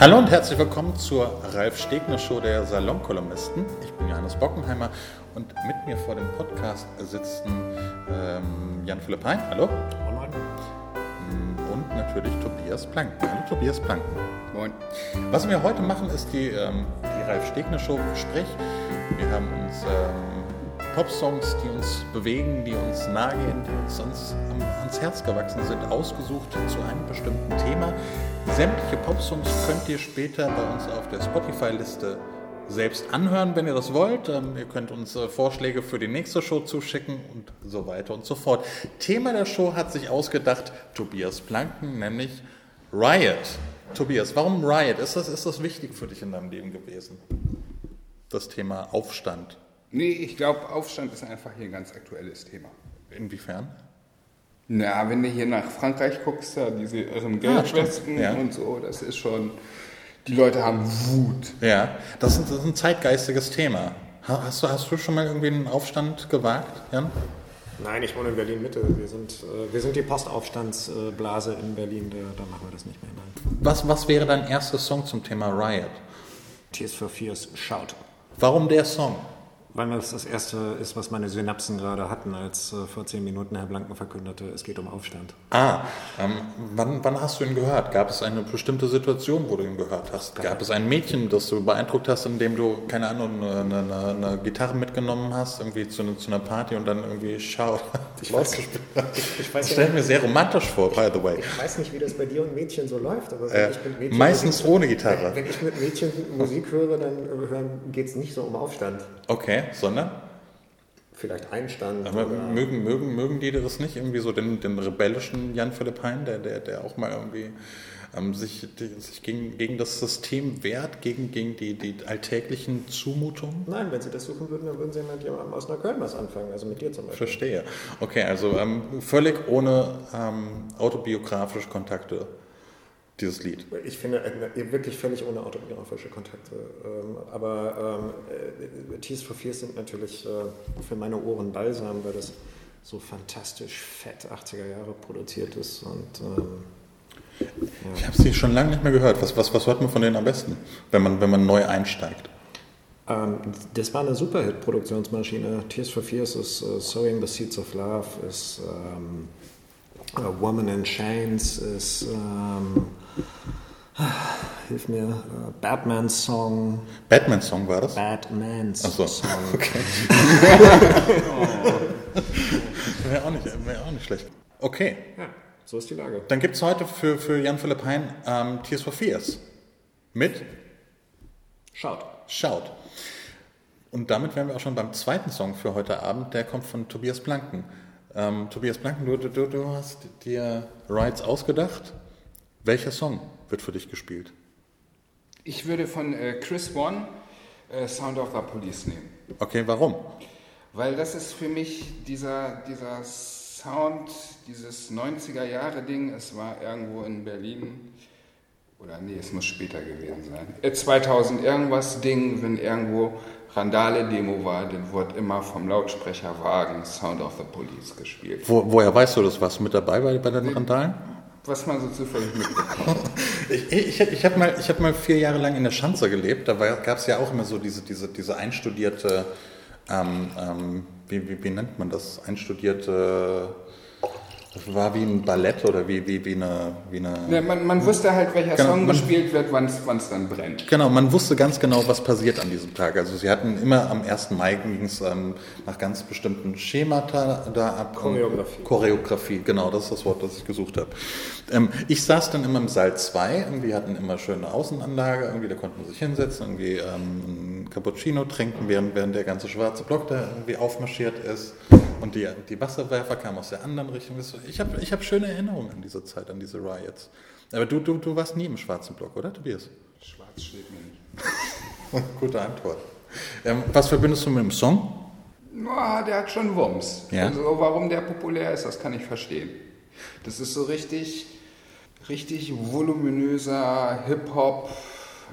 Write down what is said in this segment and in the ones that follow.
Hallo und herzlich willkommen zur Ralf Stegner Show der Salonkolumnisten. Ich bin Johannes Bockenheimer und mit mir vor dem Podcast sitzen ähm, Jan Philipp Hein, hallo. Mm, Und natürlich Tobias Planken. Hallo Tobias Planken. Moin. Was wir heute machen, ist die, ähm, die Ralf Stegner Show Sprech. Wir haben uns ähm, Pop-Songs, die uns bewegen, die uns nahe gehen, die uns ans, ans Herz gewachsen sind, ausgesucht zu einem bestimmten Thema. Sämtliche Pop-Songs könnt ihr später bei uns auf der Spotify-Liste selbst anhören, wenn ihr das wollt. Ähm, ihr könnt uns äh, Vorschläge für die nächste Show zuschicken und so weiter und so fort. Thema der Show hat sich ausgedacht Tobias Planken, nämlich Riot. Tobias, warum Riot? Ist das, ist das wichtig für dich in deinem Leben gewesen? Das Thema Aufstand. Nee, ich glaube, Aufstand ist einfach hier ein ganz aktuelles Thema. Inwiefern? Na, wenn du hier nach Frankreich guckst, da diese irren Ah, Gelbwesten stimmt, ja. und so, das ist schon. Die Leute haben Wut. Ja, das ist, das ist ein zeitgeistiges Thema. Ha- Hast du, hast du schon mal irgendwie einen Aufstand gewagt, Jan? Nein, ich wohne in Berlin-Mitte. Wir sind, äh, wir sind die Postaufstandsblase in Berlin. Da, da machen wir das nicht mehr. Nein. Was, was wäre dein erster Song zum Thema Riot? Tears for Fears, Shout. Warum der Song? Weil das das Erste ist, was meine Synapsen gerade hatten, als äh, vor zehn Minuten Herr Blanken verkündete, es geht um Aufstand. Ah, ähm, wann, wann hast du ihn gehört? Gab es eine bestimmte Situation, wo du ihn gehört hast? Gab es ein Mädchen, das du beeindruckt hast, indem du, keine Ahnung, eine, eine, eine Gitarre mitgenommen hast, irgendwie zu, einer- zu einer Party und dann irgendwie schaut? Ich weiß, nicht, Ich das stelle ich mir sehr romantisch vor, by the way. Ich weiß nicht, wie das bei dir und Mädchen so läuft, aber Äh, meistens ohne Gitarre. Wenn ich mit Mädchen Musik höre, dann geht es nicht so um Aufstand. Okay, sondern? Vielleicht Einstand. Aber mögen, mögen, mögen die das nicht? Irgendwie so den, den rebellischen Jan Philipp Hein, der, der, der auch mal irgendwie ähm, sich, die, sich gegen, gegen das System wehrt, gegen, gegen die, die alltäglichen Zumutungen? Nein, wenn Sie das suchen würden, dann würden Sie mit jemandem aus Neukölln was anfangen, also mit dir zum Beispiel. Verstehe. Okay, also ähm, völlig ohne ähm, autobiografische Kontakte, dieses Lied. Ich finde äh, wirklich völlig ohne autobiografische Kontakte. Ähm, aber ähm, äh, Tears for Fears sind natürlich äh, für meine Ohren balsam, weil das so fantastisch fett 80er Jahre produziert ist. Und ähm, Ich habe sie schon lange nicht mehr gehört. Was, was, was hört man von denen am besten, wenn man, wenn man neu einsteigt? ähm, das war eine Superhit-Produktionsmaschine. Tears for Fears ist äh, Sowing the Seeds of Love, ist ähm, A Woman in Chains, ist ähm, hilf mir, äh, Batman's Song. Batman-Song war das? Batman's Ach so, Song. okay. Wäre auch, nicht- wär auch nicht schlecht. Okay, Ja, so ist die Lage. dann gibt es heute für, für Jan Philipp Hein ähm, Tears for Fears. Mit Schaut. Schaut. Und damit wären wir auch schon beim zweiten Song für heute Abend. Der kommt von Tobias Blanken. Ähm, Tobias Blanken, du, du, du hast dir Rides ausgedacht. Welcher Song wird für dich gespielt? Ich würde von äh, Chris One äh, Sound of the Police nehmen. Okay, warum? Weil das ist für mich dieser, dieser Sound, dieses 90er-Jahre-Ding. Es war irgendwo in Berlin. Oder nee, es muss später gewesen sein. Äh, 2000 irgendwas Ding, wenn irgendwo Randale-Demo war, dann wurde immer vom Lautsprecherwagen Sound of the Police gespielt. Wo, woher weißt du das? Warst du mit dabei bei, bei den Randalen? Was man so zufällig mitbekommt. Ich, ich, ich habe mal, ich hab mal vier Jahre lang in der Schanze gelebt. Da gab es ja auch immer so diese, diese, diese einstudierte, ähm, ähm, wie, wie, wie nennt man das? Einstudierte, das war wie ein Ballett oder wie, wie, wie eine... Wie eine Ja, man, man wusste halt, welcher Genau, Song man- gespielt wird, wann es dann brennt. Genau, man wusste ganz genau, was passiert an diesem Tag. Also sie hatten immer am 1. Mai ging es ähm, nach ganz bestimmten Schemata da ab. Choreografie. Choreografie, genau, das ist das Wort, das ich gesucht habe. Ähm, ich saß dann immer im Saal 2, irgendwie hatten immer schöne Außenanlage, irgendwie da konnte man sich hinsetzen, irgendwie ähm, ein Cappuccino trinken, während, während der ganze schwarze Block da irgendwie aufmarschiert ist. Und die, die Wasserwerfer kamen aus der anderen Richtung. Ich habe ich hab schöne Erinnerungen an diese Zeit, an diese Riots. Aber du, du, du warst nie im schwarzen Block, oder Tobias? Schwarz steht mir nicht. Gute Antwort. Ähm, was verbindest du mit dem Song? Ja, der hat schon Wumms. Ja? Also warum der populär ist, das kann ich verstehen. Das ist so richtig, richtig voluminöser Hip-Hop.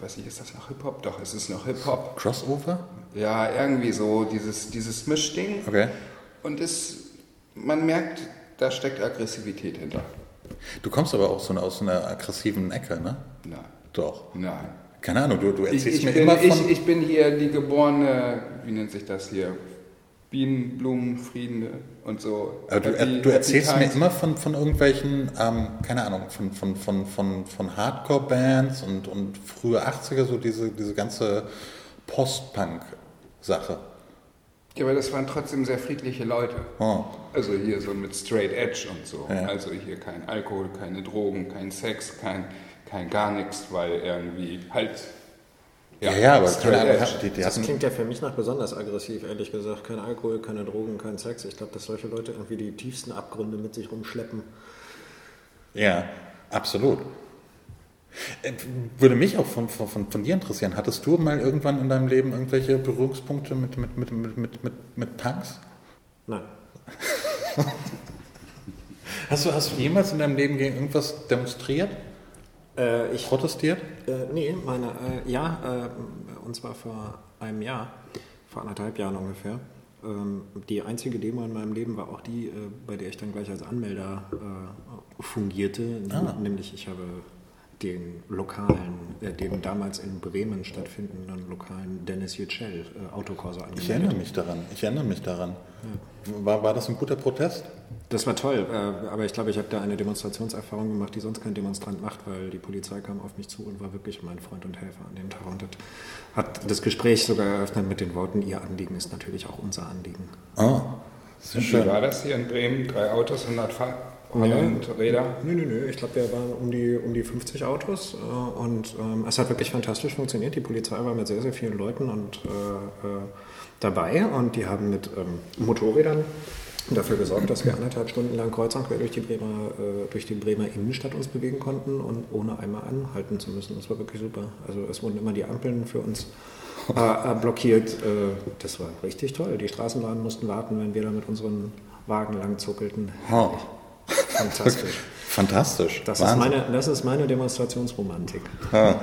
Weiß nicht, ist das noch Hip-Hop? Doch, es ist noch Hip-Hop. Crossover? Ja, irgendwie so, dieses, dieses Mischding. Okay. Und es, man merkt, da steckt Aggressivität hinter. Du kommst aber auch so aus einer aggressiven Ecke, ne? Na, Doch. Nein. Keine Ahnung, du, du Ich, erzählst ich, mir bin, immer von... ich, ich bin hier die geborene, wie nennt sich das hier? Bienen, Blumen, Frieden und so. Aber du, Happy- du erzählst Happy mir immer von, von irgendwelchen, ähm, keine Ahnung, von, von, von, von, von Hardcore-Bands und, und frühe 80er, so diese, diese ganze Post-Punk-Sache. Ja, aber das waren trotzdem sehr friedliche Leute. Oh. Also hier so mit Straight Edge und so. Ja. Also hier kein Alkohol, keine Drogen, kein Sex, kein, kein gar nichts, weil irgendwie halt. Ja, ja, aber Straight keine Ahnung, Edge. die, die Das klingt ja für mich nach besonders aggressiv, ehrlich gesagt. Kein Alkohol, keine Drogen, kein Sex. Ich glaube, dass solche Leute irgendwie die tiefsten Abgründe mit sich rumschleppen. ja, absolut. Äh, Würde mich auch von, von, von, dir interessieren. Hattest du mal irgendwann in deinem Leben irgendwelche Berührungspunkte mit, mit, mit, mit, mit, mit, mit Punks? Nein. Hast du, hast du jemals in deinem Leben gegen irgendwas demonstriert, Äh, ich, protestiert? äh, nee, meine, äh, ja, äh, und zwar vor einem Jahr, vor anderthalb Jahren ungefähr. Ähm, die einzige Demo in meinem Leben war auch die, äh, bei der ich dann gleich als Anmelder äh, fungierte. Ah. Nämlich ich habe den lokalen, äh, den damals in Bremen stattfindenden lokalen Dennis Yücel äh, Autokorso angemeldet. Ich erinnere mich daran. Ich erinnere mich daran. War, war das ein guter Protest? Das war toll, äh, aber ich glaube, ich habe da eine Demonstrationserfahrung gemacht, die sonst kein Demonstrant macht, weil die Polizei kam auf mich zu und war wirklich mein Freund und Helfer an dem Tag und hat, hat das Gespräch sogar eröffnet mit den Worten, Ihr Anliegen ist natürlich auch unser Anliegen. Oh, sehr Wie schön. war das hier in Bremen? Drei Autos, 100 Fahr und Räder? Nö, nö, nö, ich glaube, wir waren um die, um die 50 Autos äh, und ähm, es hat wirklich fantastisch funktioniert. Die Polizei war mit sehr, sehr vielen Leuten und, äh, äh, dabei und die haben mit ähm, Motorrädern dafür gesorgt, dass wir anderthalb Stunden lang kreuz und quer durch die, Bremer, äh, durch die Bremer Innenstadt uns bewegen konnten und ohne einmal anhalten zu müssen. Das war wirklich super. Also es wurden immer die Ampeln für uns äh, äh, blockiert. Äh, das war richtig toll. Die Straßenbahnen mussten warten, wenn wir da mit unseren Wagen lang zuckelten. Oh. Fantastisch. Fantastisch. Das ist, meine, das ist meine Demonstrationsromantik. Ja.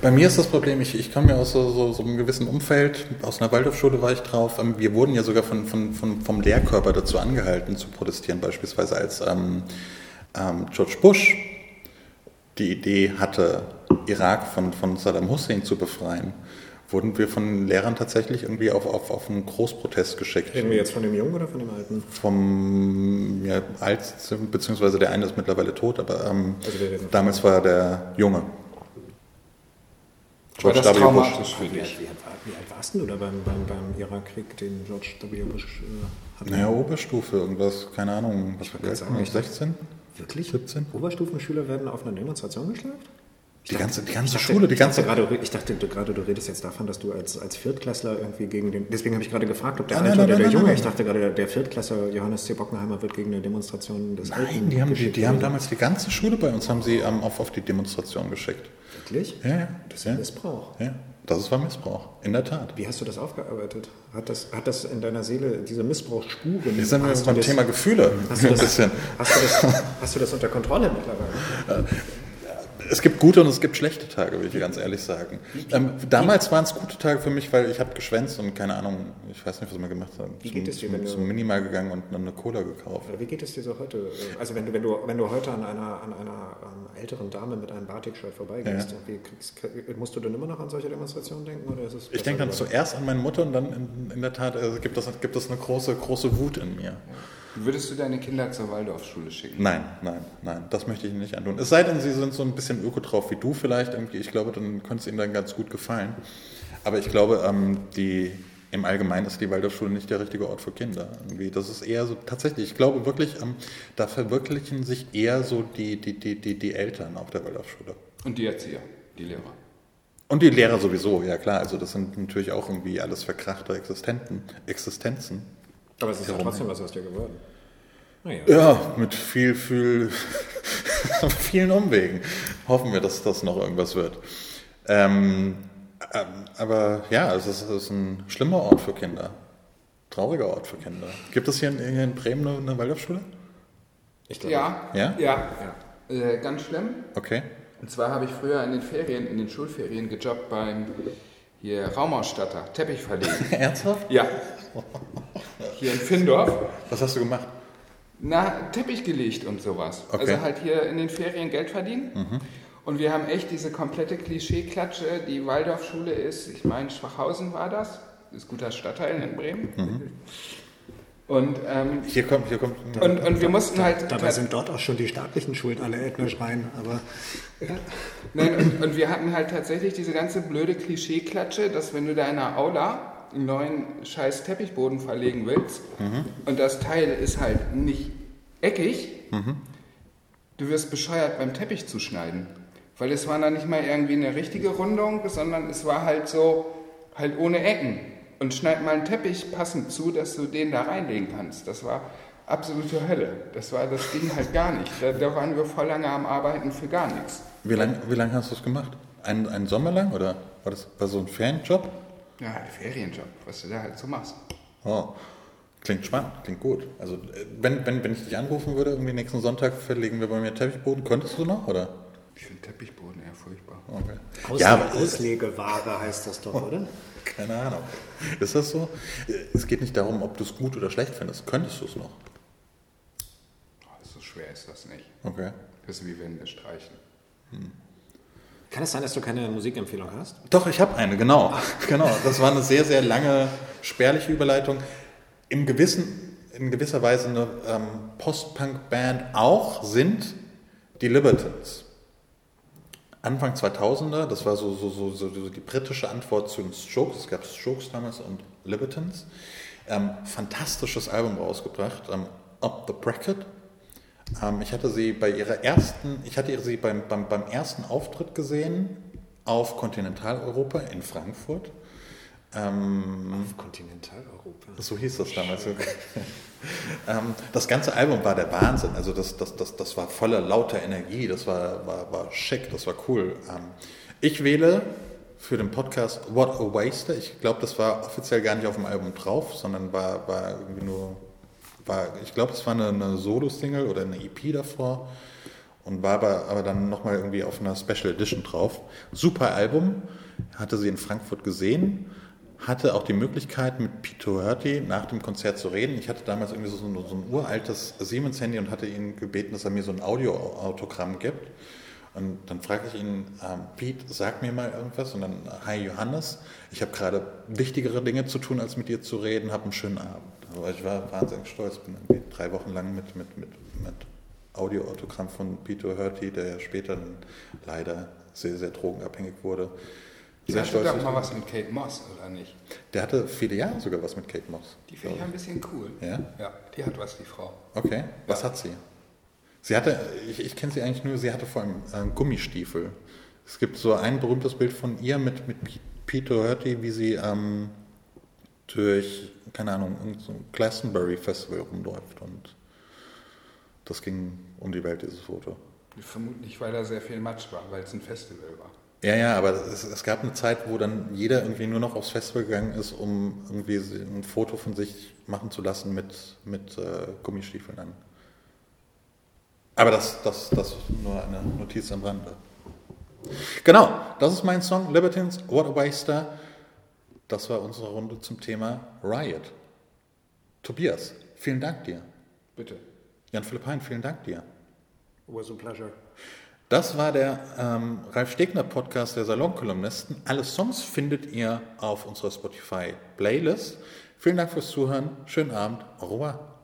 Bei mir ist das Problem, ich, ich komme ja aus so, so, so einem gewissen Umfeld, aus einer Waldorfschule war ich drauf. Ähm, Wir wurden ja sogar von, von, von, vom Lehrkörper dazu angehalten zu protestieren, beispielsweise als ähm, ähm, George Bush die Idee hatte, Irak von, von Saddam Hussein zu befreien, wurden wir von Lehrern tatsächlich irgendwie auf, auf, auf einen Großprotest geschickt. Reden wir jetzt von dem Jungen oder von dem Alten? Vom ja, Alt, beziehungsweise der eine ist mittlerweile tot, aber ähm, Also damals war er der Junge. War das W. Bush. für Wie alt, dich? wie, alt, warst denn du da beim, beim, beim Irakkrieg, den George W. Bush äh, hatte? Naja, Oberstufe, irgendwas, keine Ahnung, was war wollte das? sagen, ich- 16? Wirklich? 17? Oberstufenschüler werden auf einer Demonstration geschleppt? Die ganze, die ganze dachte- Schule, die ich dachte ganze... gerade, ich dachte du- gerade, du redest jetzt davon, dass du als, als Viertklässler irgendwie gegen den. Deswegen habe ich gerade gefragt, ob der Ah, Alte nein, oder nein, der nein, Junge. nein, Ich dachte gerade, der, der Viertklässler Johannes C. Bockenheimer wird gegen eine Demonstration des Alten. Nein, die haben, die, die haben damals die ganze Schule bei uns haben sie ähm, auf, auf die Demonstration geschickt. Wirklich? Ja, ja. Das ist ja, Missbrauch. ja. Das war Missbrauch, in der Tat. Wie hast du das aufgearbeitet? Hat das, hat das in deiner Seele diese Missbrauchsspuren? Jetzt sind wir hast du beim Thema Gefühle Hast du, das, hast, du das, hast du das unter Kontrolle mittlerweile? Es gibt gute und es gibt schlechte Tage, will ich ganz ehrlich sagen. Ähm, damals waren es gute Tage für mich, weil ich habe geschwänzt und keine Ahnung, ich weiß nicht, was wir gemacht haben. Wie geht es dir, zum, wenn du- zum Minimal gegangen und dann eine Cola gekauft. Wie geht es dir so heute? Also wenn du, wenn du, wenn du heute an einer, an einer älteren Dame mit einem Batik-Shirt vorbeigehst, Ja. kriegst, krieg- musst du dann immer noch an solche Demonstrationen denken? Oder ist es Ich denke dann zuerst an meine Mutter und dann in, in der Tat also gibt, es, gibt es eine große, große Wut in mir. Würdest du deine Kinder zur Waldorfschule schicken? Nein, nein, nein, das möchte ich Ihnen nicht antun. Es sei denn, Sie sind so ein bisschen öko drauf wie du vielleicht. Irgendwie. Ich glaube, dann könnte es Ihnen dann ganz gut gefallen. Aber ich glaube, ähm, die, im Allgemeinen ist die Waldorfschule nicht der richtige Ort für Kinder. Irgendwie. Das ist eher so, tatsächlich, ich glaube wirklich, ähm, da verwirklichen sich eher so die, die, die, die, die Eltern auf der Waldorfschule. Und die Erzieher, die Lehrer. Und die Lehrer sowieso, ja klar. Also das sind natürlich auch irgendwie alles verkrachte Existenten, Existenzen. Aber es ist ja trotzdem was aus dir geworden. Naja. Ja, mit viel, viel, vielen Umwegen. Hoffen wir, dass das noch irgendwas wird. Ähm, ähm, aber ja, es ist, es ist ein schlimmer Ort für Kinder. Trauriger Ort für Kinder. Gibt es hier in, hier in Bremen eine, Waldorfschule? Ich glaube, Ja, Ja? ja. Äh, ganz schlimm. Okay. Und zwar habe ich früher in den Ferien, in den Schulferien gejobbt beim hier Raumausstatter, Teppich verlegen. Ernsthaft? ja. Hier in Findorf. Was hast du gemacht? Na, Teppich gelegt und sowas. Okay. Also halt hier in den Ferien Geld verdienen. Und wir haben echt diese komplette Klischeeklatsche. Die Waldorfschule ist, ich meine, Schwachhausen war das. Das ist guter Stadtteil in Bremen. Mhm. Und, ähm, Hier kommt, hier kommt. und, und wir mussten halt. Dabei sind dort auch schon die staatlichen Schulen alle ethnisch rein, aber Nein, und, und wir hatten halt tatsächlich diese ganze blöde Klischeeklatsche, dass wenn du da in der Aula einen neuen scheiß Teppichboden verlegen willst und das Teil ist halt nicht eckig, du wirst bescheuert beim Teppich zu schneiden. Weil es war dann nicht mal irgendwie eine richtige Rundung, sondern es war halt so, halt ohne Ecken. Und schneid mal einen Teppich passend zu, dass du den da reinlegen kannst. Das war absolute Hölle. Das war das Ding halt gar nicht. Da, da waren wir voll lange am Arbeiten für gar nichts. Wie lange wie lang hast du es gemacht? Ein, einen Sommer lang oder war das war so ein Ferienjob? Ja, ein Ferienjob, was du da halt so machst. Oh, klingt spannend, klingt gut. Also äh, wenn, wenn, wenn ich dich anrufen würde, irgendwie nächsten Sonntag verlegen wir bei mir Teppichboden, könntest du noch oder? Ich finde Teppichboden eher furchtbar. Okay. Ausle Ja, Auslegeware heißt das doch, oder? Keine Ahnung. Ist das so? Es geht nicht darum, ob du es gut oder schlecht findest. Könntest du es noch? Oh, so schwer ist das nicht. Okay. Das ist wie Wände streichen. Kann es sein, dass du keine Musikempfehlung hast? Doch, ich habe eine, genau. genau. Das war eine sehr, sehr lange, spärliche Überleitung. Im gewissen, in gewisser Weise eine ähm, Post-Punk-Band auch sind die Libertines. Anfang 2000er, das war so, so, so, so die britische Antwort zu den Strokes. Es gab Strokes damals und Libertines. Ähm, fantastisches Album rausgebracht, ähm, Up the Bracket. Ähm, ich hatte sie bei ihrer ersten, ich hatte sie beim, beim, beim ersten Auftritt gesehen auf Kontinentaleuropa in Frankfurt. Ähm, Auf Kontinentaleuropa. so hieß das damals. ähm, das ganze Album war der Wahnsinn. Also das, das, das, das war voller lauter Energie, das war, war, war schick, das war cool. Ähm, ich wähle für den Podcast What a Waster. Ich glaube, das war offiziell gar nicht auf dem Album drauf, sondern war, war irgendwie nur, war, ich glaube, es war eine, eine Solo-Single oder eine EP davor und war aber, aber dann nochmal irgendwie auf einer Special Edition drauf. Super Album, hatte sie in Frankfurt gesehen, hatte auch die Möglichkeit mit Peter Hurty nach dem Konzert zu reden. Ich hatte damals irgendwie so, ein- so ein uraltes Siemens-Handy und hatte ihn gebeten, dass er mir so ein Audioautogramm gibt. Und dann fragte ich ihn, ähm, Pete, sag mir mal irgendwas. Und dann, hi Johannes, ich habe gerade wichtigere Dinge zu tun, als mit dir zu reden, hab einen schönen Abend. Aber ich war wahnsinnig stolz, bin irgendwie drei Wochen lang mit, mit, mit, mit Audioautogramm von Peter Hurty, der ja später leider sehr, sehr drogenabhängig wurde. Der hatte doch mal was mit Kate Moss, oder nicht? Der hatte viele Jahre sogar was mit Kate Moss. Die finde ich ein bisschen cool. Ja? Ja, die hat was, die Frau. Okay, was hat sie? Sie hatte, ich, ich kenne sie eigentlich nur, sie hatte vor allem äh, Gummistiefel. Es gibt so ein berühmtes Bild von ihr mit, mit P- Peter Hurty, wie sie ähm, durch, keine Ahnung, irgend so ein Glastonbury Festival rumläuft und das ging um die Welt, dieses Foto. Vermutlich, weil da sehr viel Matsch war, weil es ein Festival war. Ja, ja, aber es, es gab eine Zeit, wo dann jeder irgendwie nur noch aufs Festival gegangen ist, um irgendwie ein Foto von sich machen zu lassen mit, mit äh, Gummistiefeln an. Aber das, das, das ist nur eine Notiz am Rande. Genau, das ist mein Song, Libertines, What a Waster. Das war unsere Runde zum Thema Riot. Tobias, vielen Dank dir. Bitte. Jan-Philipp Hein, vielen Dank dir. Was a pleasure. Das war der ähm, Ralf Stegner Podcast der Salonkolumnisten. Alle Songs findet ihr auf unserer Spotify Playlist. Vielen Dank fürs Zuhören. Schönen Abend. Au revoir.